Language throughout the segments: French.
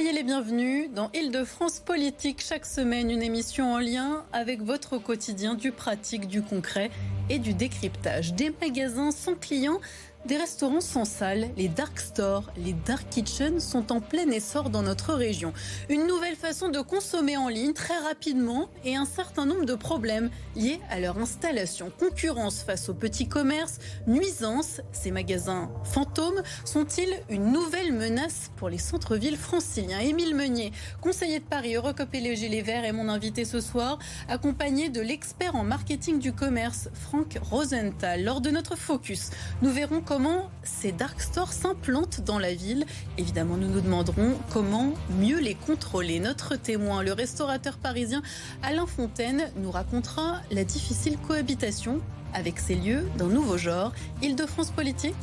Soyez les bienvenus dans Île-de-France Politique. Chaque semaine, une émission en lien avec votre quotidien, du pratique, du concret et du décryptage. Des magasins sans clients des restaurants sans salle, les dark stores, les dark kitchens sont en plein essor dans notre région. Une nouvelle façon de consommer en ligne très rapidement et un certain nombre de problèmes liés à leur installation. Concurrence face aux petits commerces, nuisance, ces magasins fantômes sont-ils une nouvelle menace pour les centres-villes franciliens? Émile Meunier, conseiller de Paris, Eurocopé Les Gilets Verts est mon invité ce soir, accompagné de l'expert en marketing du commerce, Franck Rosenthal. Lors de notre focus, nous verrons comment ces dark stores s'implantent dans la ville. Évidemment, nous nous demanderons comment mieux les contrôler. Notre témoin, le restaurateur parisien Alain Fontaine, nous racontera la difficile cohabitation avec ces lieux d'un nouveau genre. Île-de-France politique,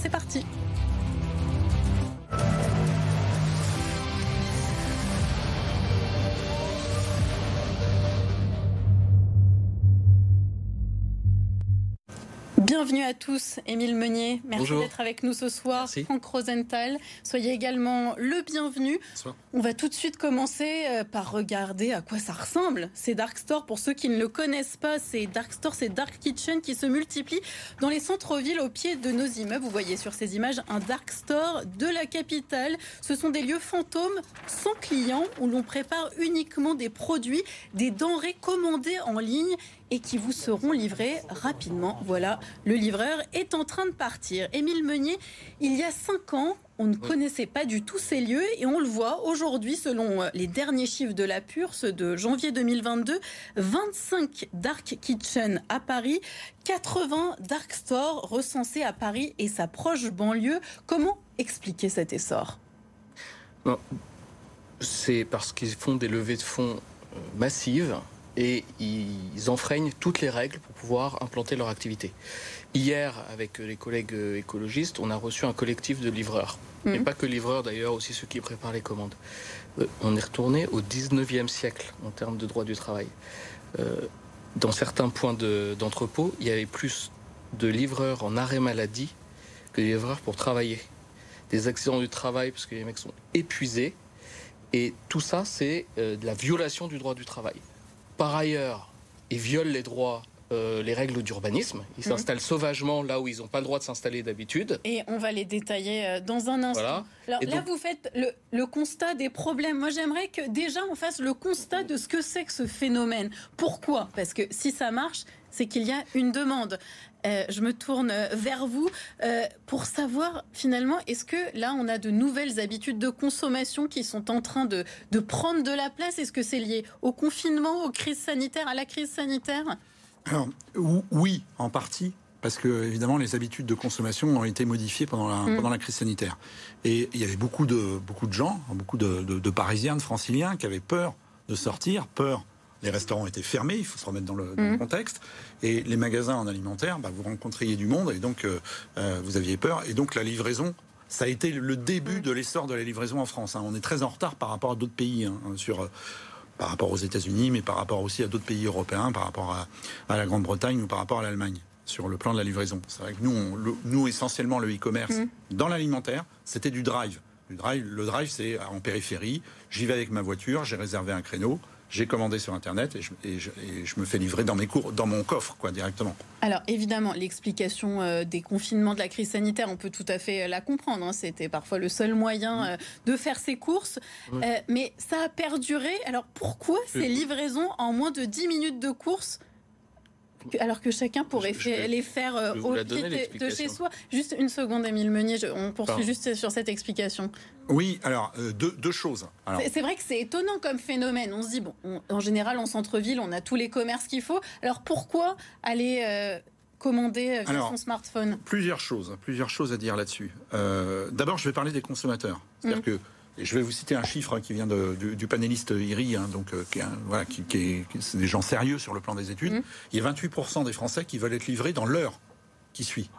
c'est parti. Bienvenue à tous, Émile Meunier. Merci d'être avec nous ce soir. Franck Rosenthal, soyez également le bienvenu. On va tout de suite commencer euh, par regarder à quoi ça ressemble, ces dark stores. Pour ceux qui ne le connaissent pas, ces dark stores, ces dark kitchens qui se multiplient dans les centres-villes au pied de nos immeubles. Vous voyez sur ces images un dark store de la capitale. Ce sont des lieux fantômes sans clients où l'on prépare uniquement des produits, des denrées commandées en ligne et qui vous seront livrés rapidement. Voilà, le livreur est en train de partir. Émile Meunier, il y a cinq ans, on ne connaissait pas du tout ces lieux et on le voit aujourd'hui, selon euh, les derniers chiffres de la PUR, ceux de janvier 2022, 25 dark kitchen à Paris, 80 dark stores recensés à Paris et sa proche banlieue. Comment expliquer cet essor? C'est parce qu'ils font des levées de fonds euh, massives et ils enfreignent toutes les règles pour pouvoir implanter leur activité. Hier, avec les collègues écologistes, on a reçu un collectif de livreurs. Et mhm. pas que livreurs d'ailleurs, aussi ceux qui préparent les commandes. Euh, on est retourné au 19e siècle en termes de droit du travail. Euh, dans certains points d'entrepôt, il y avait plus de livreurs en arrêt maladie que de livreurs pour travailler. Des accidents du travail parce que les mecs sont épuisés. Et tout ça, c'est euh, de la violation du droit du travail par ailleurs, ils violent les droits euh, les règles d'urbanisme. Ils mhm. s'installent sauvagement là où ils n'ont pas le droit de s'installer d'habitude. Et on va les détailler euh, dans un instant. Alors là, vous faites le, constat des problèmes. Moi, j'aimerais que déjà on fasse le constat de ce que c'est que ce phénomène. Pourquoi? Parce que si ça marche, c'est qu'il y a une demande. Euh, je me tourne vers vous euh, pour savoir finalement, est-ce que là, on a de nouvelles habitudes de consommation qui sont en train de, de prendre de la place? Est-ce que c'est lié au confinement, aux crises sanitaires, à la crise sanitaire? Alors, oui, en partie parce que évidemment les habitudes de consommation ont été modifiées pendant la, mm. pendant la crise sanitaire. Et il y avait beaucoup de, beaucoup de gens, beaucoup de, de, de Parisiens, de Franciliens qui avaient peur de sortir, peur les restaurants étaient fermés, il faut se remettre dans le, mhm. contexte. Et les magasins en alimentaire, bah, vous rencontriez du monde et donc euh, euh, vous aviez peur. Et donc la livraison, ça a été le début de l'essor de la livraison en France. Hein. On est très en retard par rapport à d'autres pays, hein, sur, euh, par rapport aux États-Unis, mais par rapport aussi à d'autres pays européens, par rapport à, la Grande-Bretagne ou par rapport à l'Allemagne sur le plan de la livraison. C'est vrai que nous, nous essentiellement, le e-commerce mhm. dans l'alimentaire, c'était du drive. Du drive. Le drive, c'est en périphérie. J'y vais avec ma voiture, j'ai réservé un créneau j'ai commandé sur Internet et je, me fais livrer dans, mes cours, dans mon coffre quoi, directement. Alors évidemment, l'explication euh, des confinements de la crise sanitaire, on peut tout à fait euh, la comprendre. Hein. C'était parfois le seul moyen euh, de faire ses courses. mais ça a perduré. Alors pourquoi ces livraisons en moins de 10 minutes de course alors que chacun pourrait les faire au pied de, chez soi. Juste une seconde, Émile Meunier, on poursuit juste sur cette explication. Oui, alors euh, deux, choses. C'est vrai que c'est étonnant comme phénomène. On se dit, bon, en général, en centre-ville, on a tous les commerces qu'il faut. Alors pourquoi aller euh, commander via son smartphone? Plusieurs choses, plusieurs choses à dire là-dessus. Euh, d'abord, je vais parler des consommateurs. C'est-à-dire mmh. que je vais vous citer un chiffre qui vient du, panéliste IRI, hein, donc qui, est, voilà, qui, des gens sérieux sur le plan des études. Mmh. Il y a 28% des Français qui veulent être livrés dans l'heure qui suit.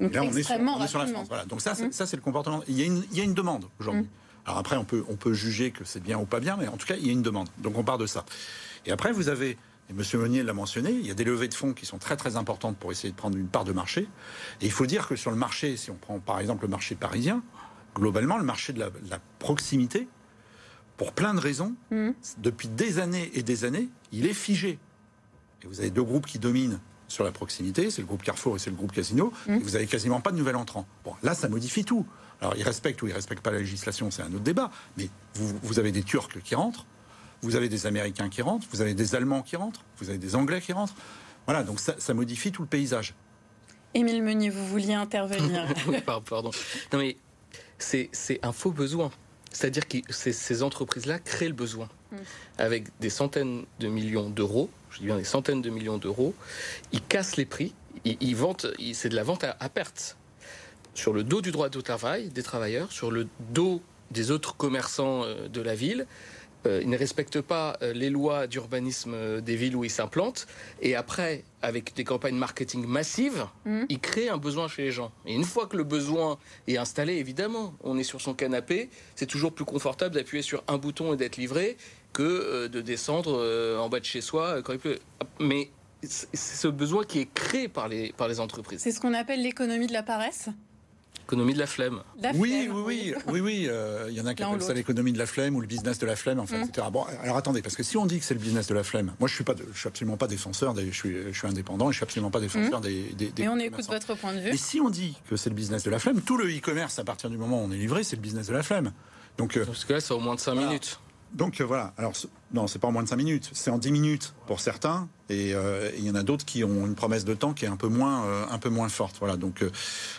Donc là, on est, sur, la France. Donc ça, mmh. ça c'est le comportement. Il y a une, il y a une demande aujourd'hui. Mmh. Alors après, on peut, on peut juger que c'est bien ou pas bien, mais en tout cas, il y a une demande. Donc on part de ça. Et après, vous avez, et M. Meunier l'a mentionné, il y a des levées de fonds qui sont très très importantes pour essayer de prendre une part de marché. Et il faut dire que sur le marché, si on prend par exemple le marché parisien, globalement, le marché de la, proximité, pour plein de raisons, mmh. depuis des années et des années, il est figé. Et vous avez deux groupes qui dominent sur la proximité, c'est le groupe Carrefour et c'est le groupe Casino, mmh. et vous avez quasiment pas de nouvel entrant. Bon, là, ça modifie tout. Alors, ils respectent ou ils respectent pas la législation, c'est un autre débat, mais vous, vous avez des Turcs qui rentrent, vous avez des Américains qui rentrent, vous avez des Allemands qui rentrent, vous avez des Anglais qui rentrent. Voilà, donc ça, ça modifie tout le paysage. Émile Meunier, vous vouliez intervenir. Pardon. Non mais c'est un faux besoin. C'est-à-dire que ces entreprises-là créent le besoin. Hmm. Avec des centaines de millions d'euros, je dis bien des centaines de millions d'euros, ils cassent les prix, ils, vendent, c'est de la vente à, perte. Sur le dos du droit de travail des travailleurs, sur le dos des autres commerçants euh, de la ville, euh, ils ne respectent pas euh, les lois d'urbanisme euh, des villes où ils s'implantent. Et après, avec des campagnes marketing massives, mmh. ils créent un besoin chez les gens. Et une fois que le besoin est installé, évidemment, on est sur son canapé, c'est toujours plus confortable d'appuyer sur un bouton et d'être livré que de descendre en bas de chez soi quand il pleut. Mais c'est ce besoin qui est créé par les, par les entreprises. C'est ce qu'on appelle l'économie de la paresse? L'économie de la flemme. oui, oui, oui, oui, oui, euh, il y en a qui appellent ça l'économie de la flemme ou le business de la flemme, enfin, mm. etc. Bon, alors attendez, parce que si on dit que c'est le business de la flemme, moi je suis pas, je suis absolument pas défenseur, des, je, suis, je suis indépendant, et je suis absolument pas défenseur mm. des, des, Mais on écoute votre point de vue. Et si on dit que c'est le business de la flemme, tout le e-commerce à partir du moment où on est livré, c'est le business de la flemme. Donc, euh, parce que là, c'est au moins de 5 minutes. Donc euh, voilà, alors non, c'est pas en moins de 5 minutes, c'est en 10 minutes pour certains, et euh, il y en a d'autres qui ont une promesse de temps qui est un peu moins, euh, un peu moins forte. Voilà, donc,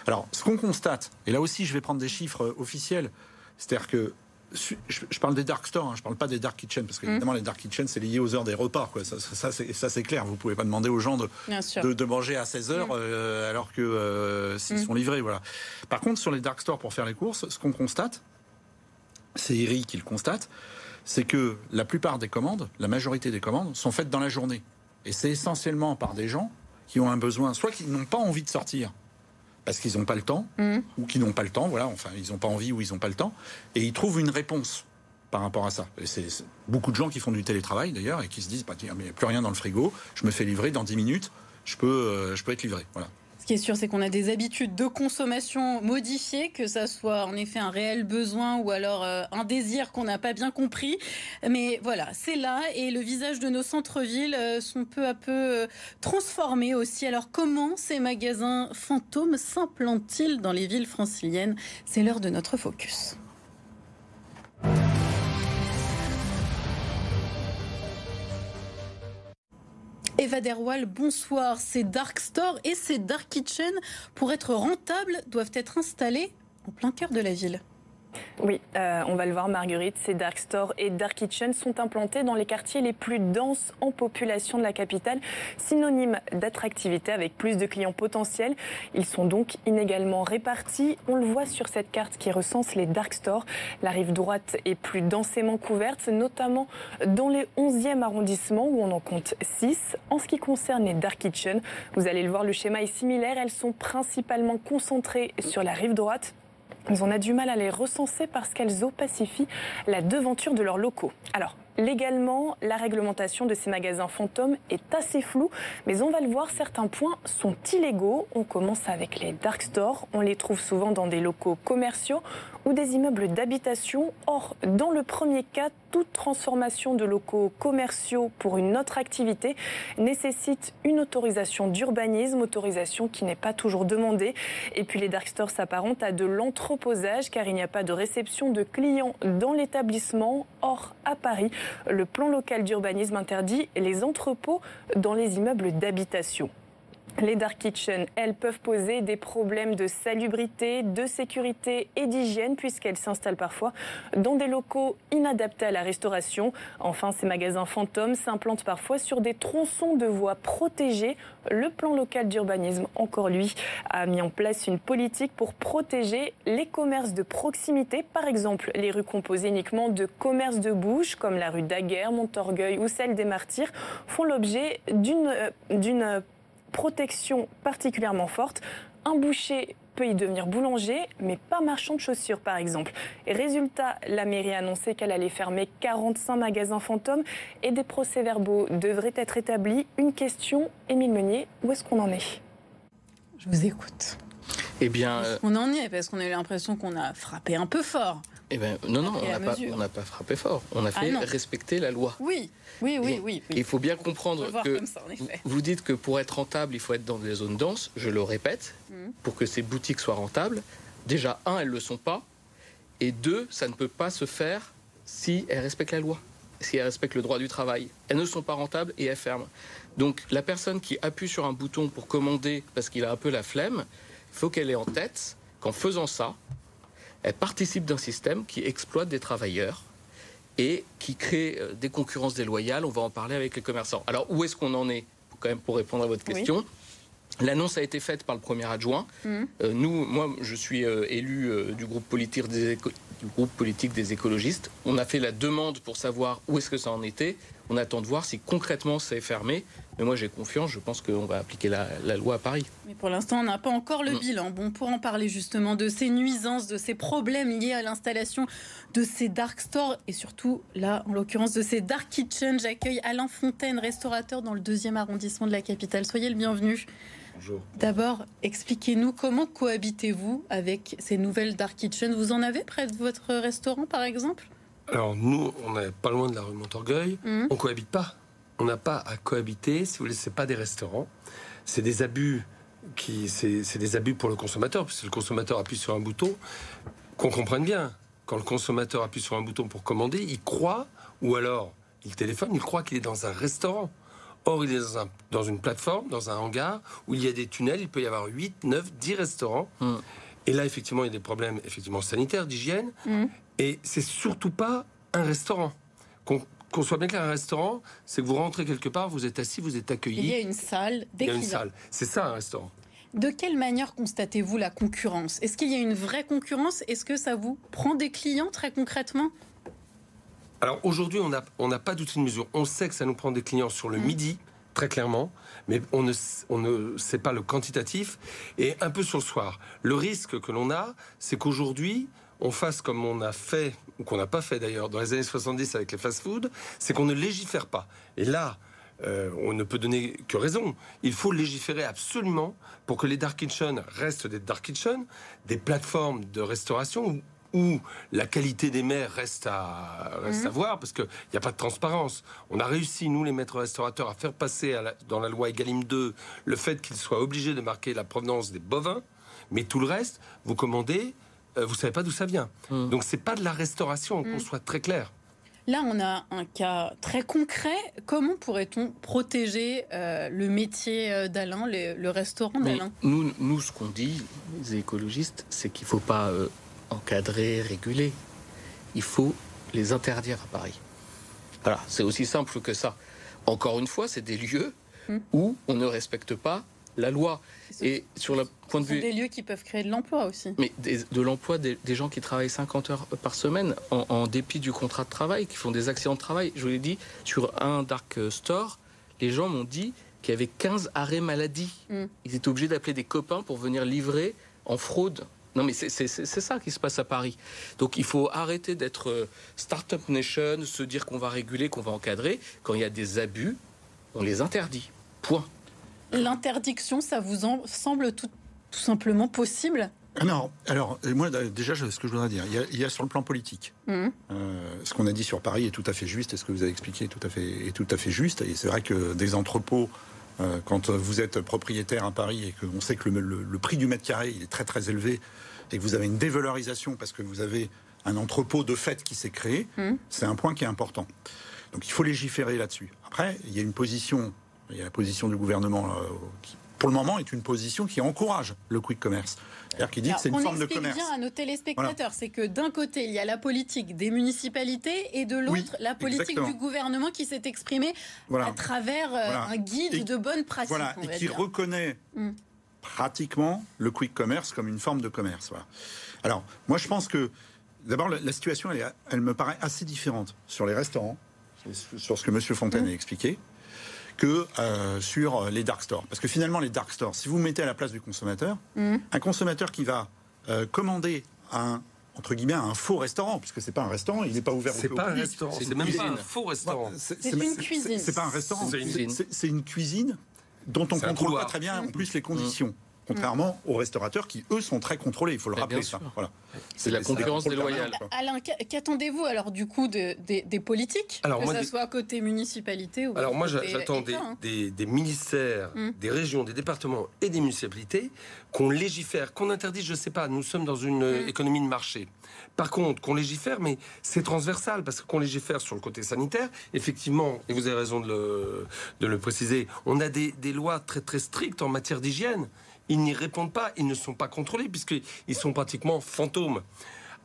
alors ce qu'on constate, et là aussi je vais prendre des chiffres officiels, c'est-à-dire que je, parle des dark stores, hein, je parle pas des dark kitchens, parce qu'évidemment, mmh. les dark kitchens, c'est lié aux heures des repas. Quoi. Ça, ça, c'est clair. Vous pouvez pas demander aux gens de, de, manger à 16 heures mmh. alors que s'ils mmh. sont livrés. Voilà. Par contre, sur les dark stores, pour faire les courses, ce qu'on constate, c'est Eric qui le constate, c'est que la plupart des commandes, la majorité des commandes, sont faites dans la journée. Et c'est essentiellement par des gens qui ont un besoin, soit qui n'ont pas envie de sortir, parce qu'ils n'ont pas le temps, mmh. ou qui n'ont pas le temps, voilà, enfin, ils n'ont pas envie ou ils n'ont pas le temps, et ils trouvent une réponse par rapport à ça. C'est beaucoup de gens qui font du télétravail d'ailleurs et qui se disent, bah, il n'y a plus rien dans le frigo, je me fais livrer dans 10 minutes, je peux, euh, je peux être livré. Voilà. Qui est sûr, c'est qu'on a des habitudes de consommation modifiées, que ça soit en effet un réel besoin ou alors euh, un désir qu'on n'a pas bien compris. Mais voilà, c'est là et le visage de nos centres-villes euh, sont peu à peu euh, transformés aussi. Alors comment ces magasins fantômes s'implantent-ils dans les villes franciliennes? C'est l'heure de notre focus. Eva Derwal, bonsoir. Ces dark stores et ces dark kitchens, pour être rentables, doivent être installés en plein cœur de la ville. Oui, euh, on va le voir, Marguerite. Ces dark stores et dark kitchens sont implantés dans les quartiers les plus denses en population de la capitale, synonyme d'attractivité avec plus de clients potentiels. Ils sont donc inégalement répartis. On le voit sur cette carte qui recense les dark stores. La rive droite est plus densément couverte, notamment dans les 11e arrondissements où on en compte 6. En ce qui concerne les dark kitchens, vous allez le voir, le schéma est similaire. Elles sont principalement concentrées sur la rive droite on a du mal à les recenser parce qu'elles opacifient la devanture de leurs locaux. Alors, Légalement, la réglementation de ces magasins fantômes est assez floue, mais on va le voir, certains points sont illégaux. On commence avec les dark stores, on les trouve souvent dans des locaux commerciaux ou des immeubles d'habitation. Or, dans le premier cas, toute transformation de locaux commerciaux pour une autre activité nécessite une autorisation d'urbanisme, autorisation qui n'est pas toujours demandée. Et puis les dark stores s'apparentent à de l'entreposage car il n'y a pas de réception de clients dans l'établissement. Or, à Paris, le plan local d'urbanisme interdit les entrepôts dans les immeubles d'habitation. Les dark kitchens, elles, peuvent poser des problèmes de salubrité, de sécurité et d'hygiène puisqu'elles s'installent parfois dans des locaux inadaptés à la restauration. Enfin, ces magasins fantômes s'implantent parfois sur des tronçons de voies protégées. Le plan local d'urbanisme, encore lui, a mis en place une politique pour protéger les commerces de proximité. Par exemple, les rues composées uniquement de commerces de bouche, comme la rue Daguerre, Montorgueil ou celle des Martyrs, font l'objet d'une euh, protection particulièrement forte. Un boucher peut y devenir boulanger, mais pas marchand de chaussures, par exemple. Et résultat, la mairie a annoncé qu'elle allait fermer 45 magasins fantômes et des procès-verbaux devraient être établis. Une question, Émile Meunier, où est-ce qu'on en est? Je vous écoute. Eh bien, on en est? Parce qu'on a eu l'impression qu'on a frappé un peu fort. Eh ben, non, non, on n'a pas, frappé fort. On a ah fait respecter la loi. Oui, oui, oui, oui. Il faut bien comprendre que vous dites que pour être rentable, il faut être dans des zones denses. Je le répète, mmh. pour que ces boutiques soient rentables. Déjà, un, elles ne le sont pas. Et deux, ça ne peut pas se faire si elles respectent la loi, si elles respectent le droit du travail. Elles ne sont pas rentables et elles ferment. Donc la personne qui appuie sur un bouton pour commander parce qu'il a un peu la flemme, il faut qu'elle ait en tête qu'en faisant ça, elle participe d'un système qui exploite des travailleurs et qui crée euh, des concurrences déloyales. On va en parler avec les commerçants. Alors, où est-ce qu'on en est quand même pour répondre à votre question? L'annonce a été faite par le premier adjoint. Mmh. Euh, nous, moi, je suis euh, élu du groupe politique des du groupe politique des écologistes. On a fait la demande pour savoir où est-ce que ça en était. On attend de voir si concrètement c'est fermé. Mais moi j'ai confiance, je pense qu'on va appliquer la, loi à Paris. Mais pour l'instant on n'a pas encore le bilan. Bon, pour en parler justement de ces nuisances, de ces problèmes liés à l'installation de ces dark stores et surtout là en l'occurrence de ces dark kitchens, j'accueille Alain Fontaine, restaurateur dans le deuxième arrondissement de la capitale. Soyez le bienvenu. Bonjour. D'abord, expliquez-nous comment cohabitez-vous avec ces nouvelles dark kitchens Vous en avez près de votre restaurant par exemple? Alors nous, on n'est pas loin de la rue Montorgueil. Mmh. On cohabite pas. On n'a pas à cohabiter. Si vous voulez, c'est pas des restaurants. C'est des abus qui, c'est des abus pour le consommateur, puisque le consommateur appuie sur un bouton. Qu'on comprenne bien. Quand le consommateur appuie sur un bouton pour commander, il croit, ou alors il téléphone, il croit qu'il est dans un restaurant. Or, il est dans, un, dans, une plateforme, dans un hangar, où il y a des tunnels, il peut y avoir 8, 9, 10 restaurants. Mmh. Et là, effectivement, il y a des problèmes effectivement sanitaires, d'hygiène. Mmh. Et c'est surtout pas un restaurant. Qu'on soit bien clair, un restaurant, c'est que vous rentrez quelque part, vous êtes assis, vous êtes accueilli. Il y a une salle, des Il y a une salle. C'est ça un restaurant. De quelle manière constatez-vous la concurrence? Est-ce qu'il y a une vraie concurrence? Est-ce que ça vous prend des clients très concrètement? Alors aujourd'hui, on n'a on pas d'outil de mesure. On sait que ça nous prend des clients sur le mmh. midi, très clairement, mais on ne, on ne sait pas le quantitatif, et un peu sur le soir. Le risque que l'on a, c'est qu'aujourd'hui, on fasse comme on a fait, ou qu'on n'a pas fait d'ailleurs, dans les années 70 avec les fast-foods, c'est qu'on ne légifère pas. Et là, euh, on ne peut donner que raison. Il faut légiférer absolument pour que les dark kitchens restent des dark kitchens, des plateformes de restauration où, la qualité des mers reste à, reste à mhm. voir, parce qu'il n'y a pas de transparence. On a réussi, nous, les maîtres restaurateurs, à faire passer dans la loi Egalim 2 le fait qu'ils soient obligés de marquer la provenance des bovins, mais tout le reste, vous commandez, euh, vous savez pas d'où ça vient. Donc, hmm. Donc c'est pas de la restauration, qu'on hmm. soit très clair. Là, on a un cas très concret. Comment pourrait-on protéger euh, le métier euh, d'Alain, le, restaurant d'Alain? nous, nous, ce qu'on dit, les écologistes, c'est qu'il ne faut pas encadrer, réguler. Il faut les interdire à Paris. Voilà, c'est aussi simple que ça. Encore une fois, c'est des lieux hmm. où on ne respecte pas la loi. Et sur le point de vue. des lieux qui peuvent créer de l'emploi aussi. Mais de l'emploi des, gens qui travaillent 50 heures par semaine en, dépit du contrat de travail, qui font des accidents de travail. Je vous l'ai dit, sur un dark store, les gens m'ont dit qu'il y avait 15 arrêts maladie. Mm. Ils étaient obligés d'appeler des copains pour venir livrer en fraude. Non, mais c'est ça qui se passe à Paris. Donc il faut arrêter d'être euh, Startup Nation, se dire qu'on va réguler, qu'on va encadrer. Quand il y a des abus, on les interdit. Point. L'interdiction, ça vous semble tout, simplement possible? Non, alors moi déjà ce que je voudrais dire, il y a, sur le plan politique, mmh. euh, ce qu'on a dit sur Paris est tout à fait juste, et ce que vous avez expliqué est tout à fait, est tout à fait juste, et c'est vrai que des entrepôts, euh, quand vous êtes propriétaire à Paris et qu'on sait que le, prix du mètre carré il est très très élevé, et que vous avez une dévalorisation parce que vous avez un entrepôt de fait qui s'est créé, mmh. c'est un point qui est important. Donc il faut légiférer là-dessus. Après, il y a une position il y a la position du gouvernement euh, qui, pour le moment, est une position qui encourage le quick commerce. C'est-à-dire qui dit que c'est une forme de commerce. On bien à nos téléspectateurs, c'est que d'un côté, il y a la politique des municipalités et de l'autre, la politique du gouvernement qui s'est exprimée à travers euh, un guide de bonne pratique. Voilà, et qui reconnaît mm. pratiquement le quick commerce comme une forme de commerce. Alors, moi, je pense que d'abord, la, situation, elle, elle, me paraît assez différente sur les restaurants, sur ce que M. Fontaine mm. a expliqué que euh, sur les dark stores. Parce que finalement, les dark stores, si vous mettez à la place du consommateur, mm. un consommateur qui va euh, commander un entre guillemets un faux restaurant puisque c'est pas un restaurant il n'est pas ouvert au C'est pas un restaurant, c'est même pas un faux restaurant. C'est une cuisine. C'est pas un restaurant, c'est une cuisine dont on contrôle pas très bien en plus les conditions. Contrairement aux restaurateurs qui, eux, sont très contrôlés. Il faut le Mais rappeler, ça. Voilà. C'est la concurrence déloyale. Alain, qu'a- qu'attendez-vous alors du coup de- des- des politiques Alors, Que ce des- soit côté municipalité ou Alors moi, j'attends des, hein. des- des ministères, Mm. des régions, des départements et des municipalités qu'on légifère, qu'on interdit, je ne sais pas, nous sommes dans une euh, Mm. économie de marché. Par contre, qu'on légifère, mais c'est transversal, parce qu'on légifère sur le côté sanitaire, effectivement, et vous avez raison de le, de le préciser, on a des, des lois très très strictes en matière d'hygiène. Ils n'y répondent pas, ils ne sont pas contrôlés, puisqu'ils sont pratiquement fantômes.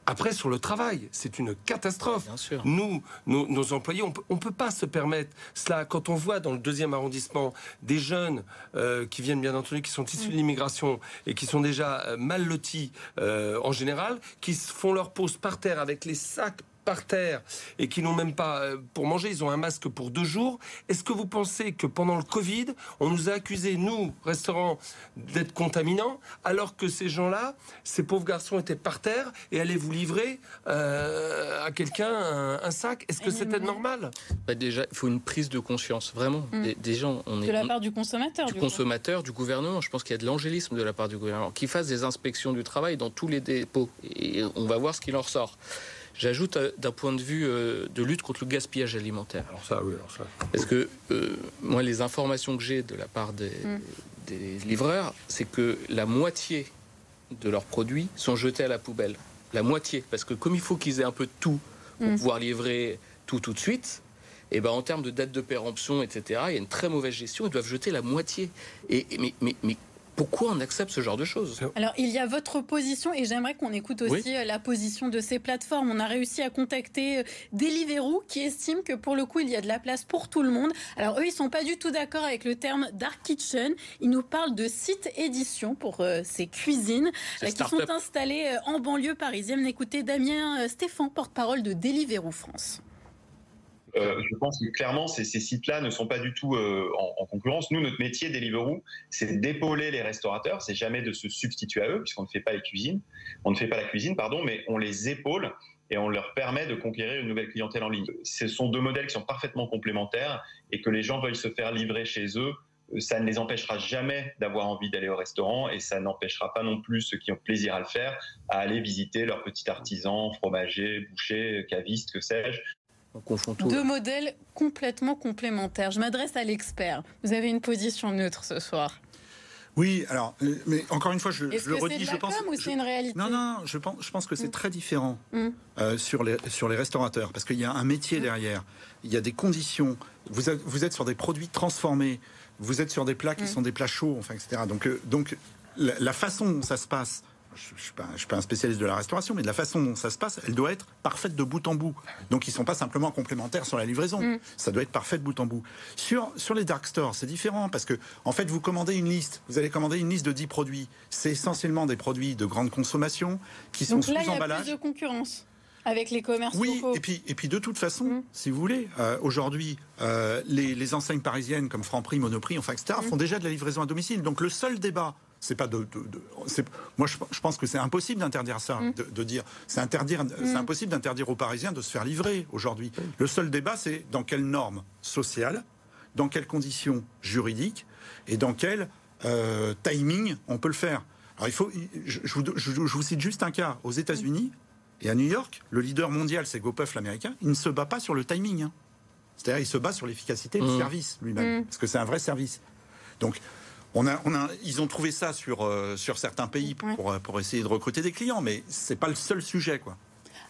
Après, sur le travail, c'est une catastrophe. Bien sûr. Nous, nos, nos employés, on on peut pas se permettre cela. Quand on voit dans le deuxième arrondissement des jeunes euh, qui viennent bien entendu, qui sont issus de l'immigration et qui sont déjà euh, mal lotis euh, en général, qui se font leur pause par terre avec les sacs par terre et qui n'ont même pas euh, pour manger, ils ont un masque pour deux jours. Est-ce que vous pensez que pendant le Covid, on nous a accusés, nous, restaurants, d'être contaminants, alors que ces gens-là, ces pauvres garçons étaient par terre et allaient vous livrer euh, à quelqu'un un, un sac? Est-ce que c'était normal? Bah, déjà, il faut une prise de conscience, vraiment. Mm. Des, des gens, on est de la on- part du consommateur. du coup. consommateur, du gouvernement. Je pense qu'il y a de l'angélisme de la part du gouvernement, qui fasse des inspections du travail dans tous les dépôts. Et on va voir ce qu'il en ressort. J'ajoute euh, d'un point de vue euh, de lutte contre le gaspillage alimentaire. Alors ça, oui, alors ça. Parce que euh, moi, les informations que j'ai de la part des, Mm. des livreurs, c'est que la moitié de leurs produits sont jetés à la poubelle. La moitié. Parce que comme il faut qu'ils aient un peu de tout pour Mm. pouvoir livrer tout tout de suite, et ben en termes de date de péremption, etc., il y a une très mauvaise gestion. Ils doivent jeter la moitié. Et, et- mais, mais, mais pourquoi on accepte ce genre de choses? Alors, il y a votre position et j'aimerais qu'on écoute aussi euh, la position de ces plateformes. On a réussi à contacter euh, Deliveroo qui estime que pour le coup, il y a de la place pour tout le monde. Alors, eux, ils sont pas du tout d'accord avec le terme Dark Kitchen. Ils nous parlent de site édition pour euh, ces cuisines euh, qui sont installées en banlieue parisienne. Écoutez Damien Stéphane, porte-parole de Deliveroo France. Euh, je pense que clairement, ces, sites-là ne sont pas du tout euh, en, en concurrence. Nous, notre métier, Deliveroo, c'est d'épauler les restaurateurs. C'est jamais de se substituer à eux, puisqu'on ne fait pas les cuisines. On ne fait pas la cuisine, pardon, mais on les épaule et on leur permet de conquérir une nouvelle clientèle en ligne. Ce sont deux modèles qui sont parfaitement complémentaires et que les gens veuillent se faire livrer chez eux. euh, Ça ne les empêchera jamais d'avoir envie d'aller au restaurant et ça n'empêchera pas non plus ceux qui ont plaisir à le faire à aller visiter leur petit artisan, fromager, boucher, caviste, que sais-je, On confond tout. Deux modèles complètement complémentaires. Je m'adresse à l'expert. Vous avez une position neutre ce soir. Oui, alors, euh, mais encore une fois, je, je le que c'est redis, de je la pense. com ou je- c'est une réalité Non, non, je pense, je pense que c'est Mm. très différent Mm. euh, sur, les, sur les restaurateurs, parce qu'il y a un métier Mm. derrière, il y a des conditions, vous êtes, vous êtes sur des produits transformés, vous êtes sur des plats qui sont des plats chauds, enfin, etc. Donc, euh, donc la, la façon dont ça se passe, je ne suis, pas- je suis pas un spécialiste de la restauration, mais de la façon dont ça se passe, elle doit être parfaite de bout en bout. Donc ils ne sont pas simplement complémentaires sur la livraison, Mm. ça doit être parfait de bout en bout. Sur, sur les dark stores, c'est différent, parce que en fait, vous commandez une liste, vous allez commander une liste de 10 produits. C'est essentiellement des produits de grande consommation qui sont Donc sous là, il y a emballage. plus de concurrence avec les commerces Oui, locaux. et puis, et puis de toute façon, Mm. si vous voulez, euh, aujourd'hui, euh, les, les enseignes parisiennes comme Franprix, Monoprix, enfin, etc., Mm. font déjà de la livraison à domicile. Donc le seul débat, c'est pas de. de- de- c'est- moi, je, je pense que c'est impossible d'interdire ça, Mm. de, de dire. C'est interdire, c'est impossible d'interdire aux Parisiens de se faire livrer aujourd'hui. Le seul débat, c'est dans quelles normes sociales, dans quelles conditions juridiques et dans quel euh, timing on peut le faire. Alors il faut. Je, je vous, je- je vous cite juste un cas. Aux États-Unis, et à New York, le leader mondial, c'est GoPuff l'américain, il ne se bat pas sur le timing. hein. C'est-à-dire, il se bat sur l'efficacité du Mmh. service lui-même, parce que c'est un vrai service. Donc, on a, on a, ils ont trouvé ça sur, euh, sur certains pays pour, Ouais. pour, euh, pour essayer de recruter des clients, mais c'est pas le seul sujet, quoi.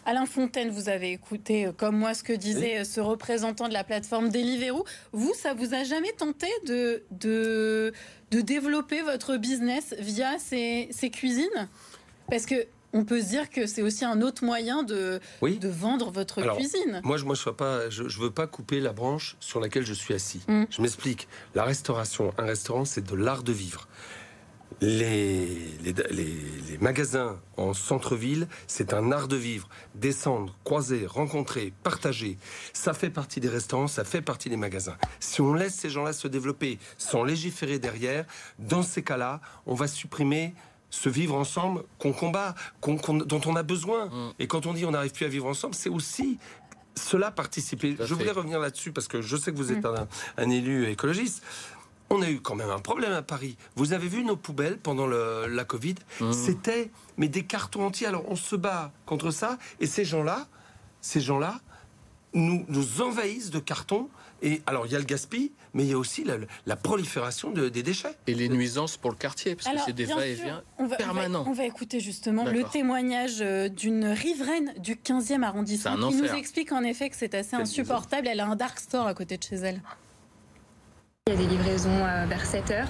Alain Fontaine, vous avez écouté euh, comme moi ce que disait ce représentant de la plateforme Deliveroo. Vous, ça vous a jamais tenté de, de, de développer votre business via ces, ces cuisines? Parce que on peut se dire que c'est aussi un autre moyen de, Oui. de vendre votre Alors, cuisine. Moi, je ne sois pas, je, je veux pas couper la branche sur laquelle je suis assis. Mm. Je m'explique. La restauration, un restaurant, c'est de l'art de vivre. Les, les, les- les magasins en centre-ville, c'est un art de vivre. Descendre, croiser, rencontrer, partager, ça fait partie des restaurants, ça fait partie des magasins. Si on laisse ces gens-là se développer sans légiférer derrière, dans ces cas-là, on va supprimer ce vivre ensemble qu'on combat, dont on a besoin. Mm. Et quand on dit on n'arrive plus à vivre ensemble, c'est aussi cela participer. Je voulais revenir là-dessus parce que je sais que vous Mm. êtes un, un élu écologiste. on a eu quand même un problème à Paris. Vous avez vu nos poubelles pendant la Covid? Mmh. C'était mais des cartons entiers. Alors on se bat contre ça et ces gens-là, ces gens-là nous, nous envahissent de cartons. Et alors il y a le gaspillage, mais il y a aussi la, prolifération de, des déchets. Et les nuisances pour le quartier, parce que c'est des va-et-vient permanents. On va, écouter justement le témoignage euh, d'une riveraine du 15e arrondissement qui nous explique en effet que c'est assez insupportable. Elle a un dark store à côté de chez elle. Il y a des livraisons euh, vers 7 heures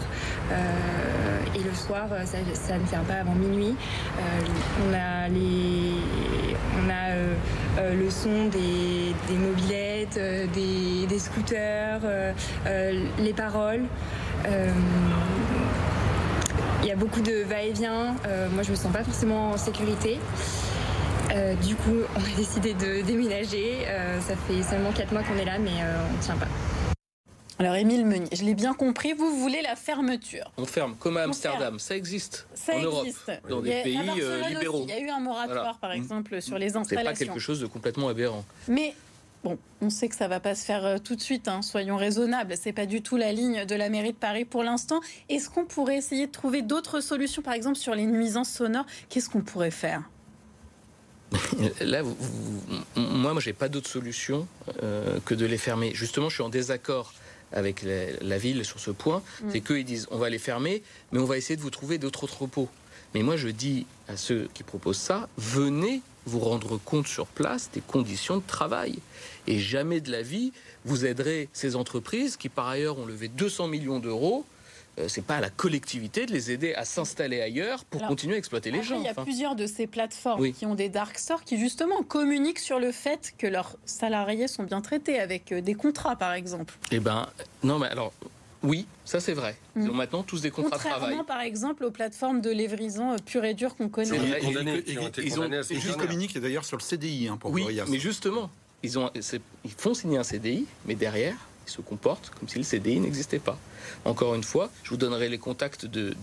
euh, et le soir, ça, ne vient pas avant minuit. on a, les, le son des, mobilettes, des, scooters, les paroles. il y a beaucoup de va-et-vient. moi, je me sens pas forcément en sécurité. du coup, on a décidé de déménager. ça fait seulement 4 mois qu'on est là, mais on ne tient pas. Alors, Émile Meunier, je l'ai bien compris, vous voulez la fermeture. On ferme, comme à Amsterdam, ça existe en Europe, dans des pays euh, libéraux. il y a eu un moratoire, par mmh. exemple, sur les installations. C'est pas quelque chose de complètement aberrant. Mais Bon, on sait que ça va pas se faire euh, tout de suite, hein, soyons raisonnables. C'est pas du tout la ligne de la mairie de Paris pour l'instant. Est-ce qu'on pourrait essayer de trouver d'autres solutions, par exemple sur les nuisances sonores? Qu'est-ce qu'on pourrait faire? Là, moi, moi, j'ai pas d'autre solution euh, que de les fermer. Justement, je suis en désaccord avec la, ville sur ce point, mm. c'est qu'ils disent on va les fermer, mais on va essayer de vous trouver d'autres entrepôts. Mais moi, je dis à ceux qui proposent ça, venez vous rendre compte sur place des conditions de travail. Et jamais de la vie, vous aiderez ces entreprises qui, par ailleurs, ont levé 200 millions d'euros c'est pas à la collectivité de les aider à s'installer ailleurs pour continuer à exploiter les gens. Il y a plusieurs de ces plateformes qui ont des dark stores qui justement communiquent sur le fait que leurs salariés sont bien traités avec euh, des contrats, par exemple. Eh ben, non, mais alors. Oui, ça c'est vrai. Ils mm. ont maintenant tous des contrats de travail. par exemple, aux plateformes de livraison euh, pure et dure qu'on connaît. ils, ont, juste communiquent d'ailleurs sur le CDI hein, pour Oui, mais justement, ils, ont, ils font signer un CDI, mais derrière, ils se comportent comme si le CDI n'existait pas. Encore une fois, je vous donnerai les contacts de,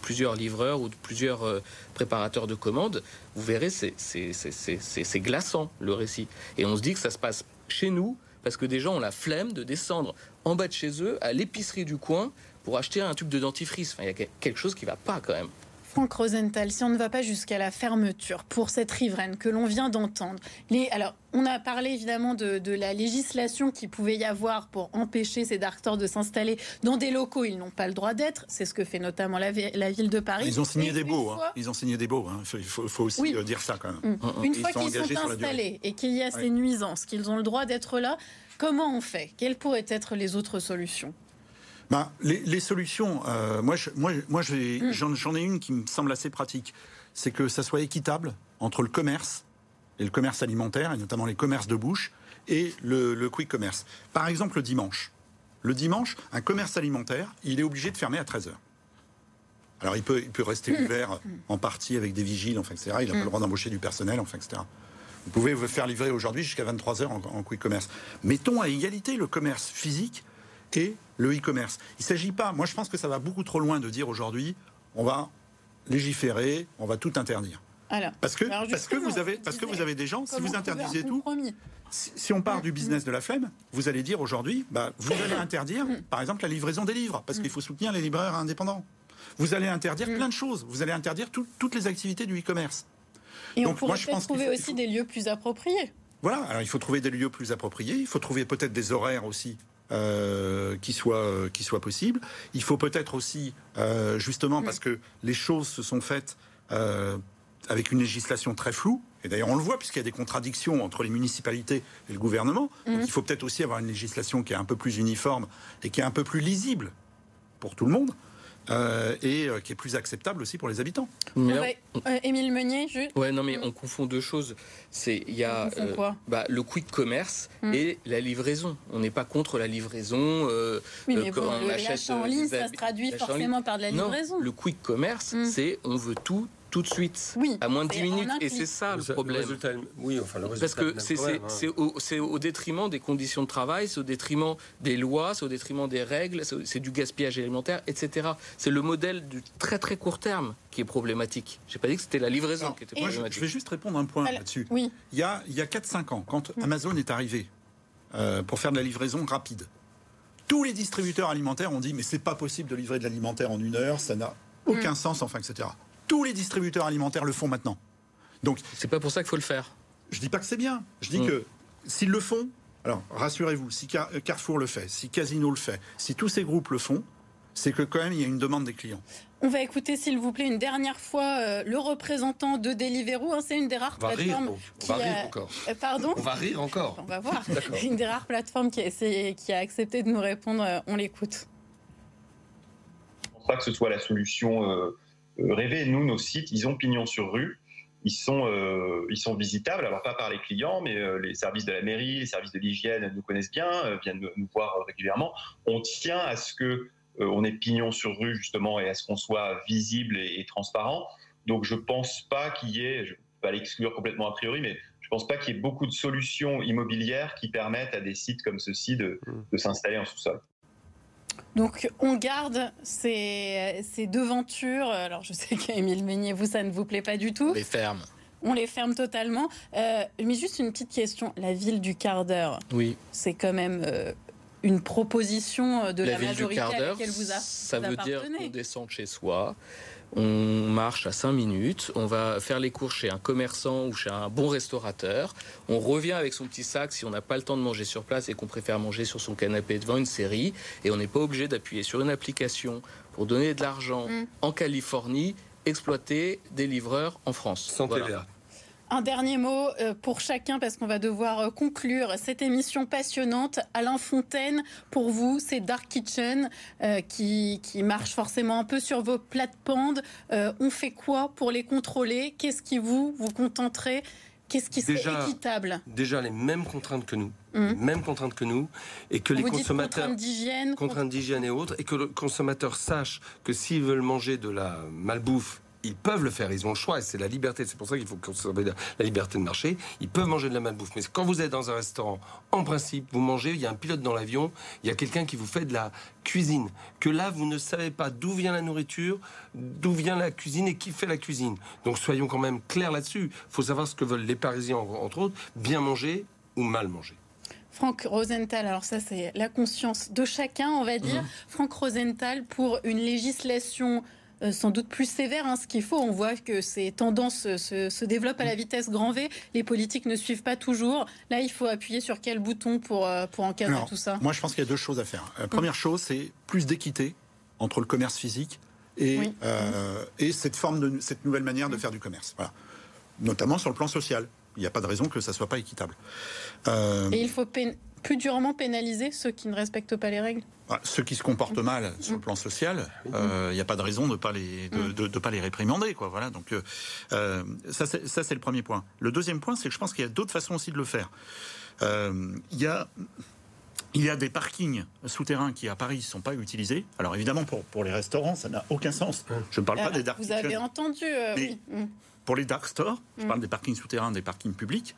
plusieurs livreurs ou de plusieurs euh, préparateurs de commandes. Vous verrez, c'est glaçant le récit. Et on se dit que ça se passe chez nous parce que des gens ont la flemme de descendre en bas de chez eux à l'épicerie du coin pour acheter un tube de dentifrice. Enfin, il y a quelque chose qui ne va pas quand même. Franck Rosenthal, si on ne va pas jusqu'à la fermeture pour cette riveraine que l'on vient d'entendre, alors on a parlé évidemment de, la législation qui pouvait y avoir pour empêcher ces dark stores de s'installer dans des locaux ils n'ont pas le droit d'être. C'est ce que fait notamment la, ville de Paris. Ils ont signé des baux. Hein. Ils ont signé des baux. Hein. Il faut, aussi euh, dire ça quand même. Mm. Une fois qu'ils sont installés et qu'il y a ces nuisances, qu'ils ont le droit d'être là, comment on fait? Quelles pourraient être les autres solutions? Bah, les, solutions, euh, moi, moi, moi mm. j'en ai une qui me semble assez pratique. C'est que ça soit équitable entre le commerce et le commerce alimentaire, et notamment les commerces de bouche, et le, quick commerce. Par exemple, le dimanche. Le dimanche, un commerce alimentaire, il est obligé de fermer à 13h. Alors, il peut, il peut rester mm. ouvert en partie avec des vigiles, enfin, etc. Il n'a pas le mm. droit d'embaucher du personnel, enfin, etc. Vous pouvez vous faire livrer aujourd'hui jusqu'à 23h en, en quick commerce. Mettons à égalité le commerce physique et le e-commerce. Il ne s'agit pas, moi je pense que ça va beaucoup trop loin de dire aujourd'hui, on va légiférer, on va tout interdire. parce que, parce que, vous, avez, parce que vous avez des gens, si vous interdisez tout, si, on part du business de la flemme, vous allez dire aujourd'hui, bah, vous allez interdire, par exemple, la livraison des livres, parce qu'il faut soutenir les libraires indépendants. Vous allez interdire plein de choses. Vous allez interdire toutes les activités du e-commerce. Et on pourrait peut-être trouver aussi des lieux plus appropriés. Voilà, alors il faut trouver des lieux plus appropriés, il faut trouver peut-être des horaires aussi euh, qui, soit, euh, qui soit possible. Il faut peut-être aussi, euh, justement, parce que les choses se sont faites avec une législation très floue, et d'ailleurs on le voit puisqu'il y a des contradictions entre les municipalités et le gouvernement, donc il faut peut-être aussi avoir une législation qui est un peu plus uniforme et qui est un peu plus lisible pour tout le monde. Euh, et euh, qui est plus acceptable aussi pour les habitants. Mais euh, Émile Meunier, juste. Ouais, non, mais on confond deux choses. C'est il y a bah, le quick commerce hmm. et la livraison. On n'est pas contre la livraison. oui, mais quand on achète en ligne, ça se traduit forcément par de la livraison. Non, le quick commerce, hmm. c'est on veut tout tout de suite, oui, à moins de 10 minutes. Et c'est ça le problème. oui, enfin, le Parce que c'est au, au, détriment des conditions de travail, c'est au détriment des lois, c'est au détriment des règles, c'est du gaspillage alimentaire, etc. C'est le modèle du très très court terme qui est problématique. J'ai pas dit que c'était la livraison qui était problématique. je vais juste répondre un point là-dessus. Oui. Il y a, il y a 4-5 ans, quand Amazon est arrivé euh, pour faire de la livraison rapide, Tous les distributeurs alimentaires ont dit mais c'est pas possible de livrer de l'alimentaire en une heure, ça n'a aucun sens, enfin, etc. Tous les distributeurs alimentaires le font maintenant. Donc, C'est pas pour ça qu'il faut le faire. je dis pas que c'est bien. Je dis Mm. que s'ils le font, alors rassurez-vous, si Car- Carrefour le fait, si Casino le fait, si tous ces groupes le font, c'est que quand même il y a une demande des clients. On va écouter, s'il vous plaît, une dernière fois euh, le représentant de Deliveroo. hein, c'est une des rares On va rire, plateformes on qui va rire a- encore. Euh, Pardon On va rire encore. On va voir. Une des rares plateformes qui a, essayé, qui a accepté de nous répondre. euh, On l'écoute. Je pense pas que ce soit la solution euh, rêvée. Nous, nos sites, ils ont pignon sur rue. Ils sont, euh, ils sont visitables, alors pas par les clients, mais euh, les services de la mairie, les services de l'hygiène nous connaissent bien, euh, viennent nous, voir régulièrement. On tient à ce que on ait pignon sur rue justement et à ce qu'on soit visible et, et transparent. Donc je pense pas qu'il y ait, je ne peux pas l'exclure complètement a priori, mais je pense pas qu'il y ait beaucoup de solutions immobilières qui permettent à des sites comme ceci de, de s'installer en sous-sol. Donc, on garde ces, ces devantures. Alors, je sais qu'à Émile Meunier, vous, ça ne vous plaît pas du tout. Les fermes. On les ferme totalement. Euh, mais juste une petite question. La ville du quart d'heure, Oui. c'est quand même euh, une proposition euh, de la, ville du quart à d'heure, laquelle vous, a, ça vous veut dire qu'on descend de chez soi, on marche à 5 minutes, on va faire les courses chez un commerçant ou chez un bon restaurateur, on revient avec son petit sac si on n'a pas le temps de manger sur place et qu'on préfère manger sur son canapé devant une série, et on n'est pas obligé d'appuyer sur une application pour donner de l'argent Mm. en Californie, exploiter des livreurs en France. Sans Voilà. TVA. Un dernier mot euh, pour chacun parce qu'on va devoir euh, conclure cette émission passionnante. Alain Fontaine, pour vous, c'est Dark Kitchen euh, qui, qui marche forcément un peu sur vos plates-bandes. Euh, on fait quoi pour les contrôler? Qu'est-ce qui vous, vous contenterait? Qu'est-ce qui serait Déjà, équitable? Déjà les mêmes contraintes que nous, Mhm. les mêmes contraintes que nous, et que les Vous consommateurs contraintes d'hygiène. contraintes d'hygiène et autres, et que le consommateur sache que s'ils veulent manger de la malbouffe, ils peuvent le faire, ils ont le choix, et c'est la liberté, c'est pour ça qu'il faut conserver la la liberté de marché, ils peuvent manger de la malbouffe. Mais quand vous êtes dans un restaurant, en principe, vous mangez, il y a un pilote dans l'avion, il y a quelqu'un qui vous fait de la cuisine, que là, vous ne savez pas d'où vient la nourriture, d'où vient la cuisine et qui fait la cuisine. Donc soyons quand même clairs là-dessus. Il faut savoir ce que veulent les Parisiens, entre autres, bien manger ou mal manger. Franck Rosenthal, alors ça c'est la conscience de chacun, on va dire. Franck Rosenthal, pour une législation sans doute plus sévère, hein, ce qu'il faut, on voit que ces tendances euh, se, se développent à la vitesse grand V, les politiques ne suivent pas toujours. Là, il faut appuyer sur quel bouton pour, euh, pour encadrer Alors, tout ça? Moi, je pense qu'il y a deux choses à faire. La première chose, c'est plus d'équité entre le commerce physique et, Oui. euh, et cette, forme de, cette nouvelle manière de faire du commerce. Voilà. Notamment sur le plan social. Il n'y a pas de raison que ça soit pas équitable. Euh, Et il faut plus durement pénaliser ceux qui ne respectent pas les règles Bah, Ceux qui se comportent mal sur le plan social, euh, il n'y a pas de raison de pas les de, de- de pas les réprimander, quoi. Voilà. Donc euh, euh, ça, c'est, le premier point. Le deuxième point, c'est que je pense qu'il y a d'autres façons aussi de le faire. Euh, Il y a il y a des parkings souterrains qui à Paris ne sont pas utilisés. Alors évidemment pour, pour les restaurants, ça n'a aucun sens. Je ne parle pas Ah, des dark Vous avez entendu euh, Mais- oui. Mm. Pour les dark stores, je Mm. parle des parkings souterrains, des parkings publics.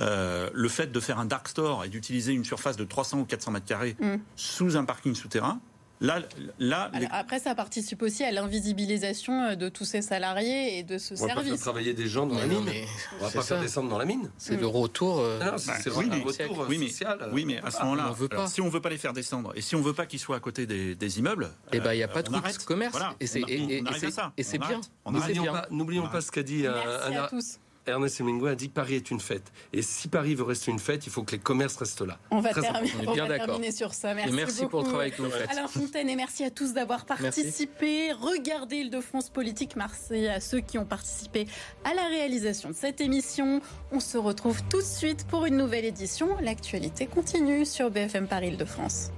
Euh, le fait de faire un dark store et d'utiliser une surface de 300 ou 400 mètres carrés Mm. sous un parking souterrain, là, là, les- après, ça participe aussi à l'invisibilisation euh, de tous ces salariés et de ce On va pas faire service. travailler des gens dans la Mais mine. mais On va c'est pas faire descendre dans la mine. C'est le retour. euh, Ah non, c'est Bah, c'est oui, mais- retour euh, oui, mais, social. euh, oui, mais à ce moment-là, si on veut pas les faire descendre et si on veut pas qu'ils soient à côté des, des immeubles, Eh ben, il n'y a euh, pas de commerce. Voilà, et c'est bien. N'oublions pas, ce qu'a dit euh, Merci un- à tous. Ernest Hemingway a dit Paris est une fête. Et si Paris veut rester une fête, il faut que les commerces restent là. On va, Très terminer, on est on bien va terminer sur ça. Et Merci, merci pour le travail que vous faites. Alain Fontaine et merci à tous d'avoir participé. Regardez Île-de-France Politique. Merci à ceux qui ont participé à la réalisation de cette émission. On se retrouve tout de suite pour une nouvelle édition. L'actualité continue sur BFM Paris Île-de-France.